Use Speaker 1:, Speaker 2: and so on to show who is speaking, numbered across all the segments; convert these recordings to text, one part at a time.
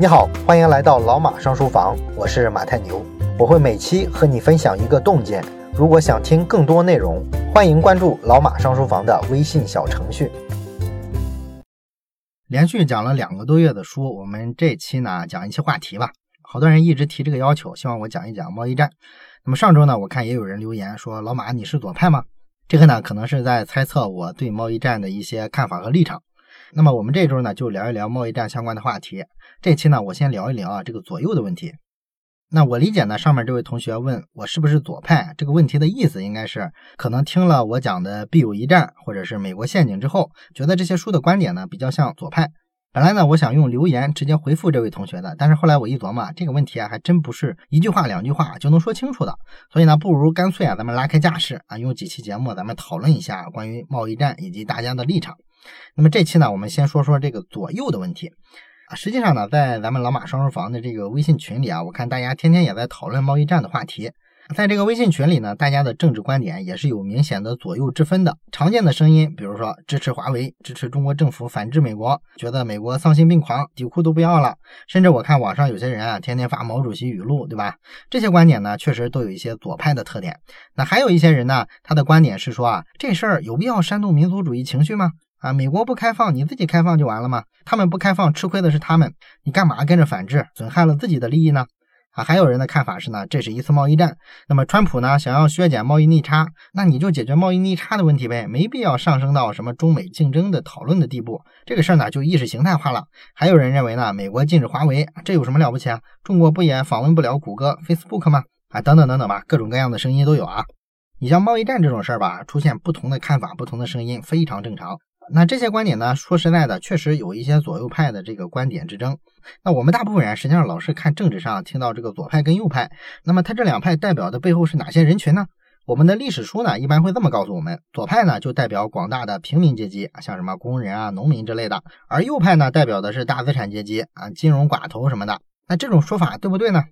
Speaker 1: 你好，欢迎来到老马上书房，我是马太牛，我会每期和你分享一个洞见。如果想听更多内容，欢迎关注老马上书房的微信小程序。连续讲了两个多月的书，我们这期呢讲一期话题吧。好多人一直提这个要求，希望我讲一讲贸易战。那么上周呢，我看也有人留言说：“老马，你是左派吗？”这个呢，可能是在猜测我对贸易战的一些看法和立场。那么我们这周呢，就聊一聊贸易战相关的话题。这期呢，我先聊一聊啊这个左右的问题。那我理解呢，上面这位同学问我是不是左派，这个问题的意思应该是可能听了我讲的《必有一战》或者是《美国陷阱》之后，觉得这些书的观点呢比较像左派。本来呢，我想用留言直接回复这位同学的，但是后来我一琢磨，这个问题啊还真不是一句话两句话就能说清楚的，所以呢，不如干脆啊咱们拉开架势啊，用几期节目咱们讨论一下关于贸易战以及大家的立场。那么这期呢，我们先说说这个左右的问题。实际上呢，在咱们老马双人房的这个微信群里啊，我看大家天天也在讨论贸易战的话题。在这个微信群里呢，大家的政治观点也是有明显的左右之分的。常见的声音，比如说支持华为、支持中国政府反制美国，觉得美国丧心病狂，底裤都不要了。甚至我看网上有些人啊，天天发毛主席语录，对吧？这些观点呢，确实都有一些左派的特点。那还有一些人呢，他的观点是说啊，这事儿有必要煽动民族主义情绪吗？啊，美国不开放，你自己开放就完了吗？他们不开放，吃亏的是他们，你干嘛跟着反制，损害了自己的利益呢？啊，还有人的看法是呢，这是一次贸易战。那么川普呢，想要削减贸易逆差，那你就解决贸易逆差的问题呗，没必要上升到什么中美竞争的讨论的地步。这个事儿呢，就意识形态化了。还有人认为呢，美国禁止华为，这有什么了不起啊？中国不也访问不了谷歌、Facebook 吗？啊，等等等等吧，各种各样的声音都有啊。你像贸易战这种事儿吧，出现不同的看法、不同的声音，非常正常。那这些观点呢？说实在的，确实有一些左右派的这个观点之争。那我们大部分人实际上老是看政治上听到这个左派跟右派，那么他这两派代表的背后是哪些人群呢？我们的历史书呢一般会这么告诉我们：左派呢就代表广大的平民阶级，像什么工人啊、农民之类的；而右派呢代表的是大资产阶级啊、金融寡头什么的。那这种说法对不对呢？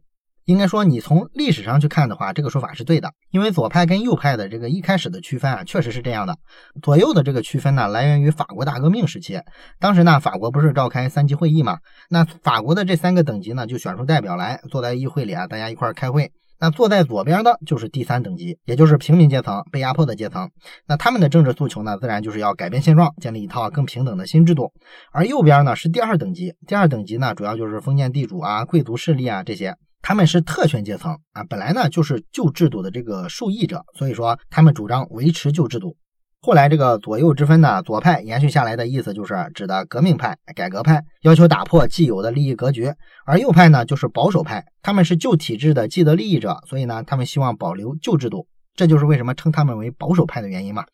Speaker 1: 应该说，你从历史上去看的话，这个说法是对的。因为左派跟右派的这个一开始的区分啊，确实是这样的。左右的这个区分呢，来源于法国大革命时期。当时呢，法国不是召开三级会议嘛？那法国的这三个等级呢，就选出代表来坐在议会里啊，大家一块儿开会。那坐在左边的就是第三等级，也就是平民阶层，被压迫的阶层。那他们的政治诉求呢，自然就是要改变现状，建立一套更平等的新制度。而右边呢是第二等级，第二等级呢主要就是封建地主啊、贵族势力啊这些。他们是特权阶层啊，本来呢就是旧制度的这个受益者，所以说他们主张维持旧制度。后来这个左右之分呢，左派延续下来的意思就是指的革命派、改革派，要求打破既有的利益格局；而右派呢就是保守派，他们是旧体制的既得利益者，所以呢他们希望保留旧制度。这就是为什么称他们为保守派的原因嘛。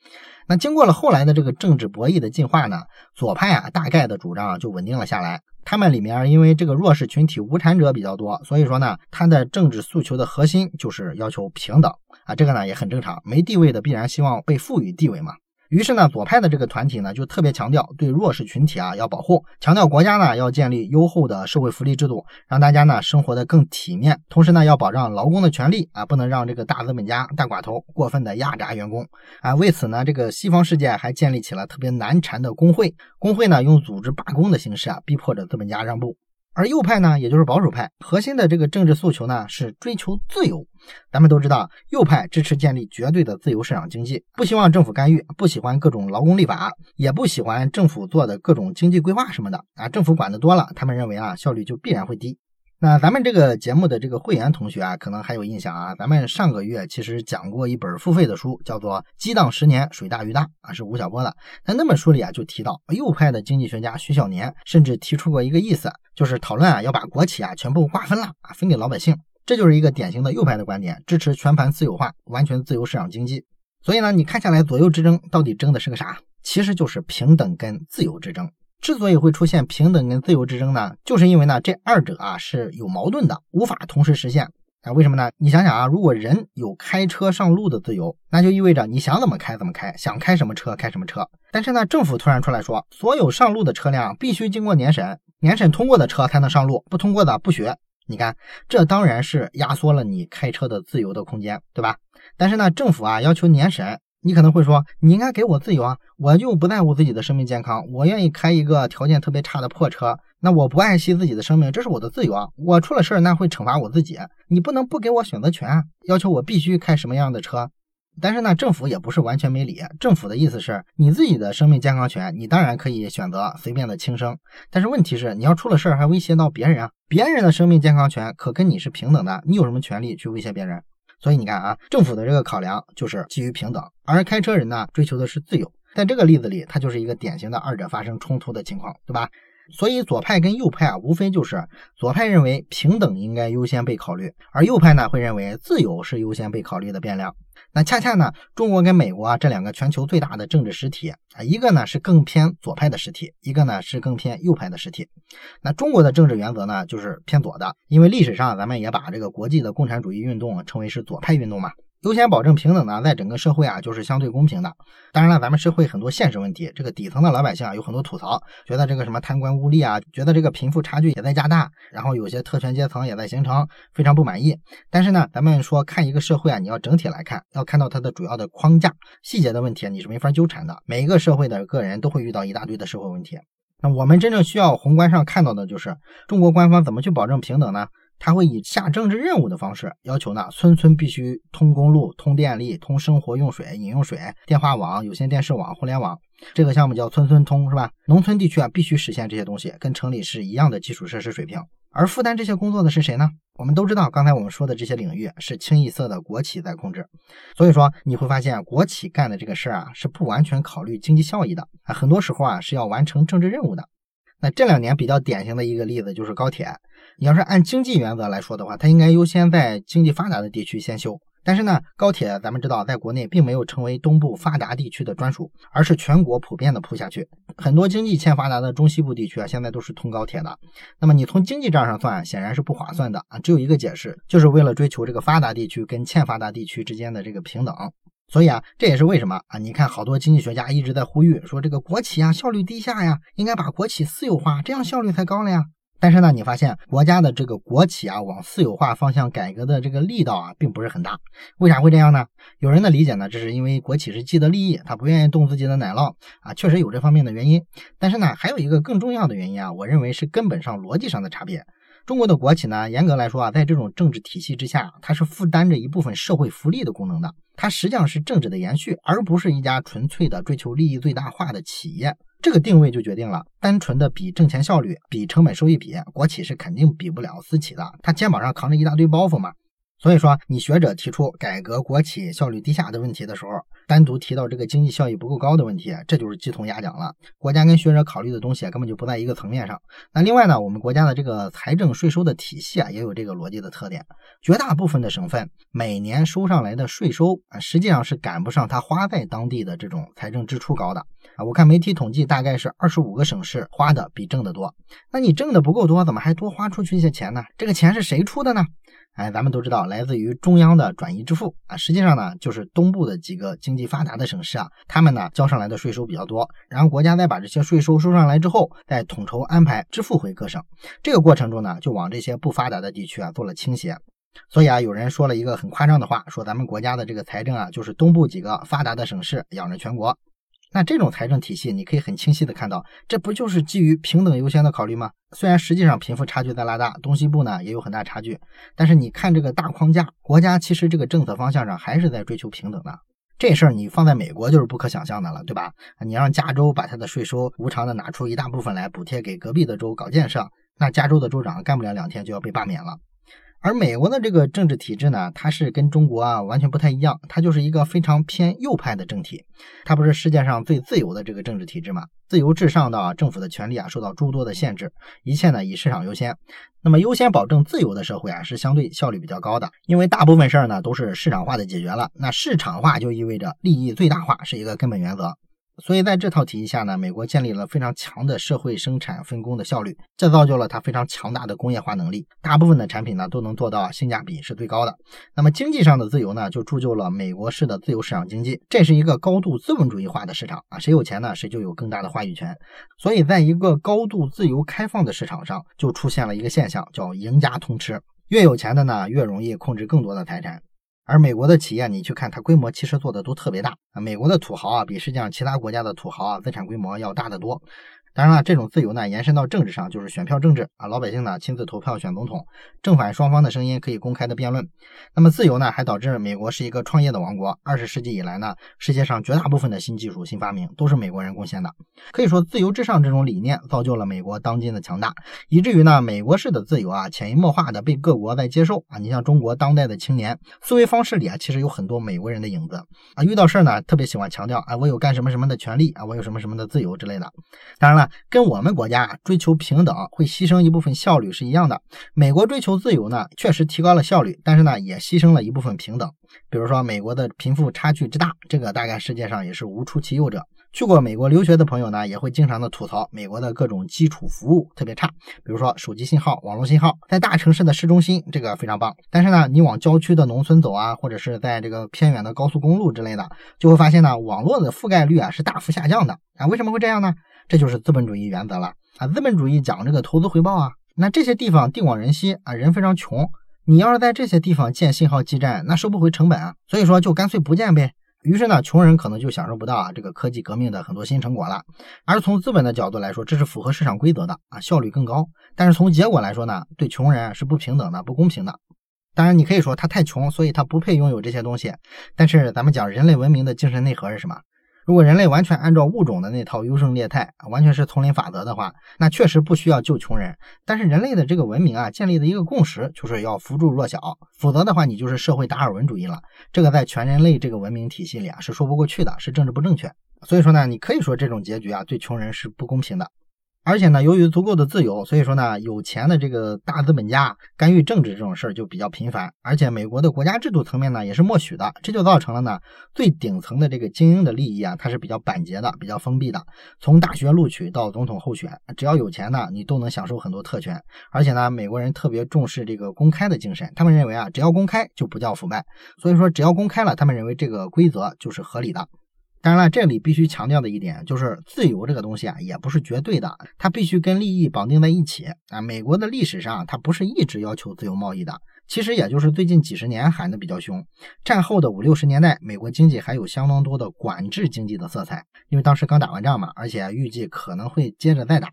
Speaker 1: 那经过了后来的这个政治博弈的进化呢，左派啊大概的主张啊就稳定了下来。他们里面因为这个弱势群体无产者比较多，所以说呢，他的政治诉求的核心就是要求平等啊，这个呢也很正常，没地位的必然希望被赋予地位嘛。于是呢，左派的这个团体呢，就特别强调对弱势群体啊要保护，强调国家呢要建立优厚的社会福利制度，让大家呢生活的更体面。同时呢，要保障劳工的权利啊，不能让这个大资本家、大寡头过分的压榨员工啊。为此呢，这个西方世界还建立起了特别难缠的工会，工会呢用组织罢工的形式啊，逼迫着资本家让步。而右派呢，也就是保守派，核心的这个政治诉求呢是追求自由。咱们都知道，右派支持建立绝对的自由市场经济，不希望政府干预，不喜欢各种劳工立法，也不喜欢政府做的各种经济规划什么的啊。政府管的多了，他们认为啊效率就必然会低。那咱们这个节目的这个会员同学啊，可能还有印象啊。咱们上个月其实讲过一本付费的书，叫做《激荡十年，水大鱼大》啊，是吴晓波的。那那本书里啊，就提到右派的经济学家徐小年，甚至提出过一个意思，就是讨论啊要把国企啊全部划分了啊，分给老百姓。这就是一个典型的右派的观点，支持全盘私有化，完全自由市场经济。所以呢，你看下来左右之争到底争的是个啥？其实就是平等跟自由之争。之所以会出现平等跟自由之争呢，就是因为呢这二者啊是有矛盾的，无法同时实现啊。为什么呢？你想想啊，如果人有开车上路的自由，那就意味着你想怎么开怎么开，想开什么车开什么车。但是呢，政府突然出来说，所有上路的车辆必须经过年审，年审通过的车才能上路，不通过的不许。你看，这当然是压缩了你开车的自由的空间，对吧？但是呢，政府啊要求年审。你可能会说，你应该给我自由啊，我就不在乎自己的生命健康，我愿意开一个条件特别差的破车，那我不爱惜自己的生命，这是我的自由啊！我出了事儿，那会惩罚我自己。你不能不给我选择权，要求我必须开什么样的车。但是呢，政府也不是完全没理。政府的意思是你自己的生命健康权，你当然可以选择随便的轻生。但是问题是，你要出了事儿还威胁到别人啊！别人的生命健康权可跟你是平等的，你有什么权利去威胁别人？所以你看啊，政府的这个考量就是基于平等，而开车人呢追求的是自由。在这个例子里，它就是一个典型的二者发生冲突的情况，对吧？所以左派跟右派啊，无非就是左派认为平等应该优先被考虑，而右派呢会认为自由是优先被考虑的变量。那恰恰呢，中国跟美国啊这两个全球最大的政治实体啊，一个呢是更偏左派的实体，一个呢是更偏右派的实体。那中国的政治原则呢，就是偏左的，因为历史上咱们也把这个国际的共产主义运动称为是左派运动嘛。优先保证平等呢，在整个社会啊，就是相对公平的。当然了，咱们社会很多现实问题，这个底层的老百姓啊，有很多吐槽，觉得这个什么贪官污吏啊，觉得这个贫富差距也在加大，然后有些特权阶层也在形成，非常不满意。但是呢，咱们说看一个社会啊，你要整体来看，要看到它的主要的框架，细节的问题你是没法纠缠的。每一个社会的个人都会遇到一大堆的社会问题。那我们真正需要宏观上看到的就是中国官方怎么去保证平等呢？他会以下政治任务的方式要求呢，村村必须通公路、通电力、通生活用水、饮用水、电话网、有线电视网、互联网。这个项目叫村村通，是吧？农村地区啊，必须实现这些东西，跟城里是一样的基础设施水平。而负担这些工作的是谁呢？我们都知道，刚才我们说的这些领域是清一色的国企在控制。所以说，你会发现国企干的这个事儿啊，是不完全考虑经济效益的啊，很多时候啊是要完成政治任务的。那这两年比较典型的一个例子就是高铁。你要是按经济原则来说的话，它应该优先在经济发达的地区先修。但是呢，高铁咱们知道，在国内并没有成为东部发达地区的专属，而是全国普遍的铺下去。很多经济欠发达的中西部地区啊，现在都是通高铁的。那么你从经济账上算，显然是不划算的啊。只有一个解释，就是为了追求这个发达地区跟欠发达地区之间的这个平等。所以啊，这也是为什么啊？你看，好多经济学家一直在呼吁说，这个国企啊效率低下呀，应该把国企私有化，这样效率才高了呀。但是呢，你发现国家的这个国企啊往私有化方向改革的这个力道啊，并不是很大。为啥会这样呢？有人的理解呢，这是因为国企是既得利益，他不愿意动自己的奶酪啊，确实有这方面的原因。但是呢，还有一个更重要的原因啊，我认为是根本上逻辑上的差别。中国的国企呢，严格来说啊，在这种政治体系之下，它是负担着一部分社会福利的功能的。它实际上是政治的延续，而不是一家纯粹的追求利益最大化的企业。这个定位就决定了，单纯的比挣钱效率、比成本收益比，国企是肯定比不了私企的。它肩膀上扛着一大堆包袱嘛。所以说，你学者提出改革国企效率低下的问题的时候，单独提到这个经济效益不够高的问题，这就是鸡同鸭讲了。国家跟学者考虑的东西根本就不在一个层面上。那另外呢，我们国家的这个财政税收的体系啊，也有这个逻辑的特点。绝大部分的省份每年收上来的税收啊，实际上是赶不上它花在当地的这种财政支出高的啊。我看媒体统计，大概是二十五个省市花的比挣的多。那你挣的不够多，怎么还多花出去一些钱呢？这个钱是谁出的呢？哎，咱们都知道，来自于中央的转移支付啊，实际上呢，就是东部的几个经济发达的省市啊，他们呢交上来的税收比较多，然后国家再把这些税收收上来之后，再统筹安排支付回各省。这个过程中呢，就往这些不发达的地区啊做了倾斜。所以啊，有人说了一个很夸张的话，说咱们国家的这个财政啊，就是东部几个发达的省市养着全国。那这种财政体系，你可以很清晰的看到，这不就是基于平等优先的考虑吗？虽然实际上贫富差距在拉大，东西部呢也有很大差距，但是你看这个大框架，国家其实这个政策方向上还是在追求平等的。这事儿你放在美国就是不可想象的了，对吧？你让加州把它的税收无偿的拿出一大部分来补贴给隔壁的州搞建设，那加州的州长干不了两天就要被罢免了。而美国的这个政治体制呢，它是跟中国啊完全不太一样，它就是一个非常偏右派的政体，它不是世界上最自由的这个政治体制嘛？自由至上到政府的权力啊受到诸多的限制，一切呢以市场优先。那么优先保证自由的社会啊，是相对效率比较高的，因为大部分事儿呢都是市场化的解决了。那市场化就意味着利益最大化是一个根本原则。所以在这套体系下呢，美国建立了非常强的社会生产分工的效率，这造就了它非常强大的工业化能力。大部分的产品呢都能做到性价比是最高的。那么经济上的自由呢，就铸就了美国式的自由市场经济。这是一个高度资本主义化的市场啊，谁有钱呢，谁就有更大的话语权。所以在一个高度自由开放的市场上，就出现了一个现象，叫赢家通吃。越有钱的呢，越容易控制更多的财产。而美国的企业，你去看它规模，其实做的都特别大。美国的土豪啊，比世界上其他国家的土豪啊，资产规模要大得多。当然了，这种自由呢，延伸到政治上就是选票政治啊，老百姓呢亲自投票选总统，正反双方的声音可以公开的辩论。那么自由呢，还导致美国是一个创业的王国。二十世纪以来呢，世界上绝大部分的新技术、新发明都是美国人贡献的。可以说，自由至上这种理念造就了美国当今的强大，以至于呢，美国式的自由啊，潜移默化的被各国在接受啊。你像中国当代的青年思维方式里啊，其实有很多美国人的影子啊。遇到事儿呢，特别喜欢强调啊，我有干什么什么的权利啊，我有什么什么的自由之类的。当然了。跟我们国家追求平等会牺牲一部分效率是一样的。美国追求自由呢，确实提高了效率，但是呢，也牺牲了一部分平等。比如说，美国的贫富差距之大，这个大概世界上也是无出其右者。去过美国留学的朋友呢，也会经常的吐槽美国的各种基础服务特别差。比如说，手机信号、网络信号，在大城市的市中心这个非常棒，但是呢，你往郊区的农村走啊，或者是在这个偏远的高速公路之类的，就会发现呢，网络的覆盖率啊是大幅下降的啊。为什么会这样呢？这就是资本主义原则了啊！资本主义讲这个投资回报啊，那这些地方地广人稀啊，人非常穷，你要是在这些地方建信号基站，那收不回成本啊，所以说就干脆不建呗。于是呢，穷人可能就享受不到啊这个科技革命的很多新成果了。而从资本的角度来说，这是符合市场规则的啊，效率更高。但是从结果来说呢，对穷人是不平等的、不公平的。当然，你可以说他太穷，所以他不配拥有这些东西。但是咱们讲人类文明的精神内核是什么？如果人类完全按照物种的那套优胜劣汰，完全是丛林法则的话，那确实不需要救穷人。但是人类的这个文明啊，建立的一个共识就是要扶助弱小，否则的话，你就是社会达尔文主义了。这个在全人类这个文明体系里啊，是说不过去的，是政治不正确。所以说呢，你可以说这种结局啊，对穷人是不公平的。而且呢，由于足够的自由，所以说呢，有钱的这个大资本家干预政治这种事儿就比较频繁。而且美国的国家制度层面呢，也是默许的，这就造成了呢，最顶层的这个精英的利益啊，它是比较板结的，比较封闭的。从大学录取到总统候选，只要有钱呢，你都能享受很多特权。而且呢，美国人特别重视这个公开的精神，他们认为啊，只要公开就不叫腐败。所以说，只要公开了，他们认为这个规则就是合理的。当然了，这里必须强调的一点就是，自由这个东西啊，也不是绝对的，它必须跟利益绑定在一起啊。美国的历史上，它不是一直要求自由贸易的，其实也就是最近几十年喊的比较凶。战后的五六十年代，美国经济还有相当多的管制经济的色彩，因为当时刚打完仗嘛，而且预计可能会接着再打。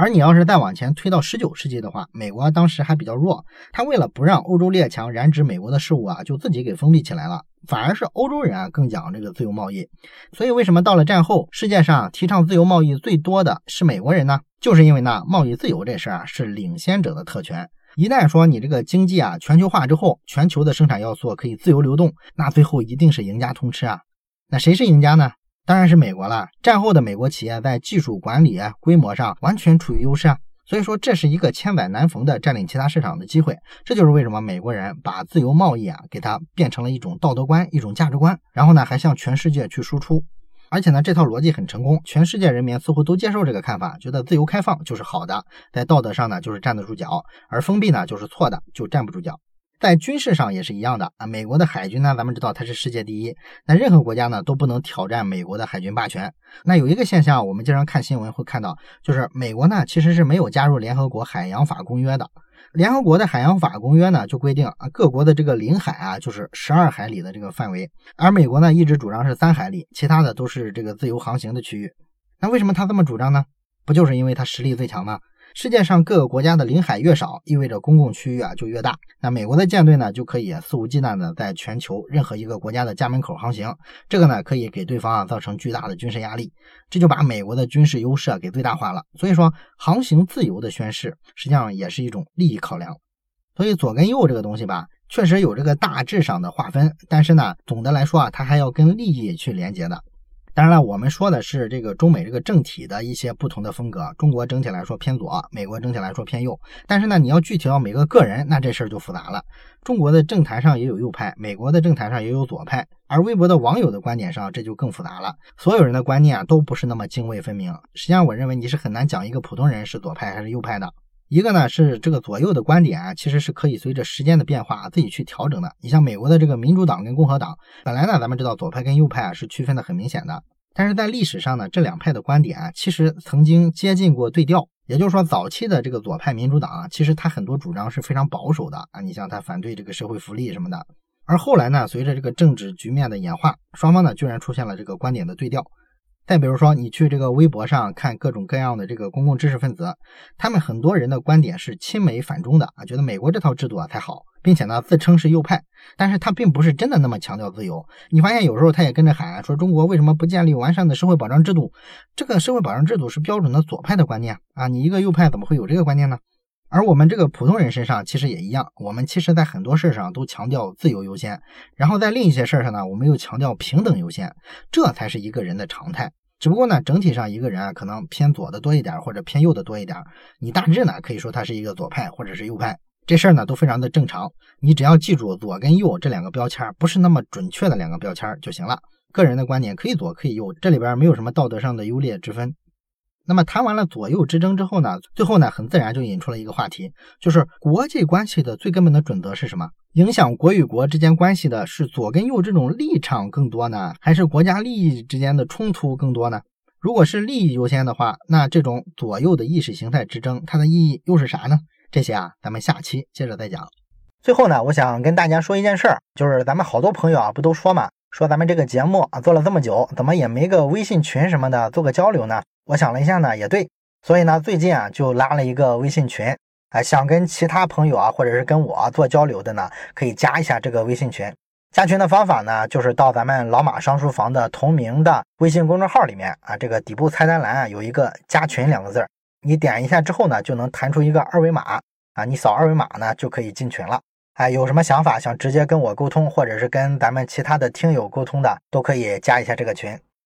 Speaker 1: 而你要是再往前推到十九世纪的话，美国当时还比较弱，他为了不让欧洲列强染指美国的事务啊，就自己给封闭起来了。反而是欧洲人啊更讲这个自由贸易。所以为什么到了战后，世界上提倡自由贸易最多的是美国人呢？就是因为呢，贸易自由这事儿啊是领先者的特权。一旦说你这个经济啊全球化之后，全球的生产要素可以自由流动，那最后一定是赢家通吃啊。那谁是赢家呢？当然是美国了。战后的美国企业在技术管理、规模上完全处于优势啊。所以说，这是一个千载难逢的占领其他市场的机会。这就是为什么美国人把自由贸易啊，给它变成了一种道德观、一种价值观，然后呢，还向全世界去输出。而且呢，这套逻辑很成功，全世界人民似乎都接受这个看法，觉得自由开放就是好的，在道德上呢就是站得住脚，而封闭呢就是错的，就站不住脚。在军事上也是一样的啊，美国的海军呢，咱们知道它是世界第一，那任何国家呢都不能挑战美国的海军霸权。那有一个现象，我们经常看新闻会看到，就是美国呢其实是没有加入联合国海洋法公约的。联合国的海洋法公约呢就规定啊，各国的这个领海啊就是十二海里的这个范围，而美国呢一直主张是三海里，其他的都是这个自由航行的区域。那为什么他这么主张呢？不就是因为他实力最强吗？世界上各个国家的领海越少，意味着公共区域啊就越大。那美国的舰队呢，就可以肆无忌惮的在全球任何一个国家的家门口航行。这个呢，可以给对方啊造成巨大的军事压力，这就把美国的军事优势啊给最大化了。所以说，航行自由的宣誓，实际上也是一种利益考量。所以左跟右这个东西吧，确实有这个大致上的划分，但是呢，总的来说啊，它还要跟利益去连接的。当然了，我们说的是这个中美这个政体的一些不同的风格。中国整体来说偏左，美国整体来说偏右。但是呢，你要具体到每个个人，那这事儿就复杂了。中国的政坛上也有右派，美国的政坛上也有左派，而微博的网友的观点上，这就更复杂了。所有人的观念啊，都不是那么泾渭分明。实际上，我认为你是很难讲一个普通人是左派还是右派的。一个呢是这个左右的观点啊，其实是可以随着时间的变化自己去调整的。你像美国的这个民主党跟共和党，本来呢咱们知道左派跟右派啊是区分的很明显的，但是在历史上呢这两派的观点啊其实曾经接近过对调。也就是说，早期的这个左派民主党啊，其实他很多主张是非常保守的啊，你像他反对这个社会福利什么的。而后来呢，随着这个政治局面的演化，双方呢居然出现了这个观点的对调。再比如说，你去这个微博上看各种各样的这个公共知识分子，他们很多人的观点是亲美反中的啊，觉得美国这套制度啊才好，并且呢自称是右派，但是他并不是真的那么强调自由。你发现有时候他也跟着喊说中国为什么不建立完善的社会保障制度？这个社会保障制度是标准的左派的观念啊，你一个右派怎么会有这个观念呢？而我们这个普通人身上其实也一样，我们其实在很多事儿上都强调自由优先，然后在另一些事儿上呢，我们又强调平等优先，这才是一个人的常态。只不过呢，整体上一个人啊，可能偏左的多一点，或者偏右的多一点。你大致呢可以说他是一个左派或者是右派，这事儿呢都非常的正常。你只要记住左跟右这两个标签不是那么准确的两个标签就行了。个人的观点可以左可以右，这里边没有什么道德上的优劣之分。那么谈完了左右之争之后呢，最后呢，很自然就引出了一个话题，就是国际关系的最根本的准则是什么？影响国与国之间关系的是左跟右这种立场更多呢，还是国家利益之间的冲突更多呢？如果是利益优先的话，那这种左右的意识形态之争，它的意义又是啥呢？这些啊，咱们下期接着再讲。最后呢，我想跟大家说一件事儿，就是咱们好多朋友啊，不都说嘛，说咱们这个节目啊做了这么久，怎么也没个微信群什么的做个交流呢？我想了一下呢，也对，所以呢，最近啊就拉了一个微信群，啊，想跟其他朋友啊，或者是跟我做交流的呢，可以加一下这个微信群。加群的方法呢，就是到咱们老马商书房的同名的微信公众号里面啊，这个底部菜单栏啊有一个加群两个字儿，你点一下之后呢，就能弹出一个二维码啊，你扫二维码呢就可以进群了。哎，有什么想法想直接跟我沟通，或者是跟咱们其他的听友沟通的，都可以加一下这个群。